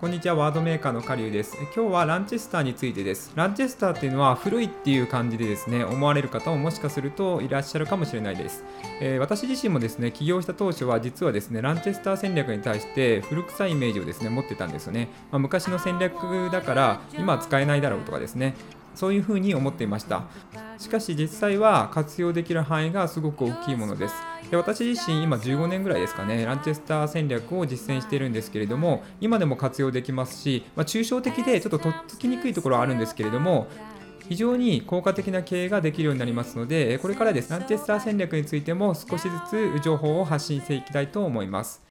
こんにちは、ワードメーカーのカリュウです。今日はランチェスターについてです。ランチェスターっていうのは古いっていう感じでですね、思われる方ももしかするといらっしゃるかもしれないです。えー私自身もですね、起業した当初は実はですね、ランチェスター戦略に対して古臭いイメージをですね、持ってたんですよね。まあ昔の戦略だから今は使えないだろうとかですね、そういうふうに思っていました。しかし実際は活用できる範囲がすごく大きいものです。で私自身今15年ぐらいですかね、ランチェスター戦略を実践しているんですけれども、今でも活用できますし、まあ、抽象的でちょっととっつきにくいところはあるんですけれども、非常に効果的な経営ができるようになりますので、これからですランチェスター戦略についても少しずつ情報を発信していきたいと思います。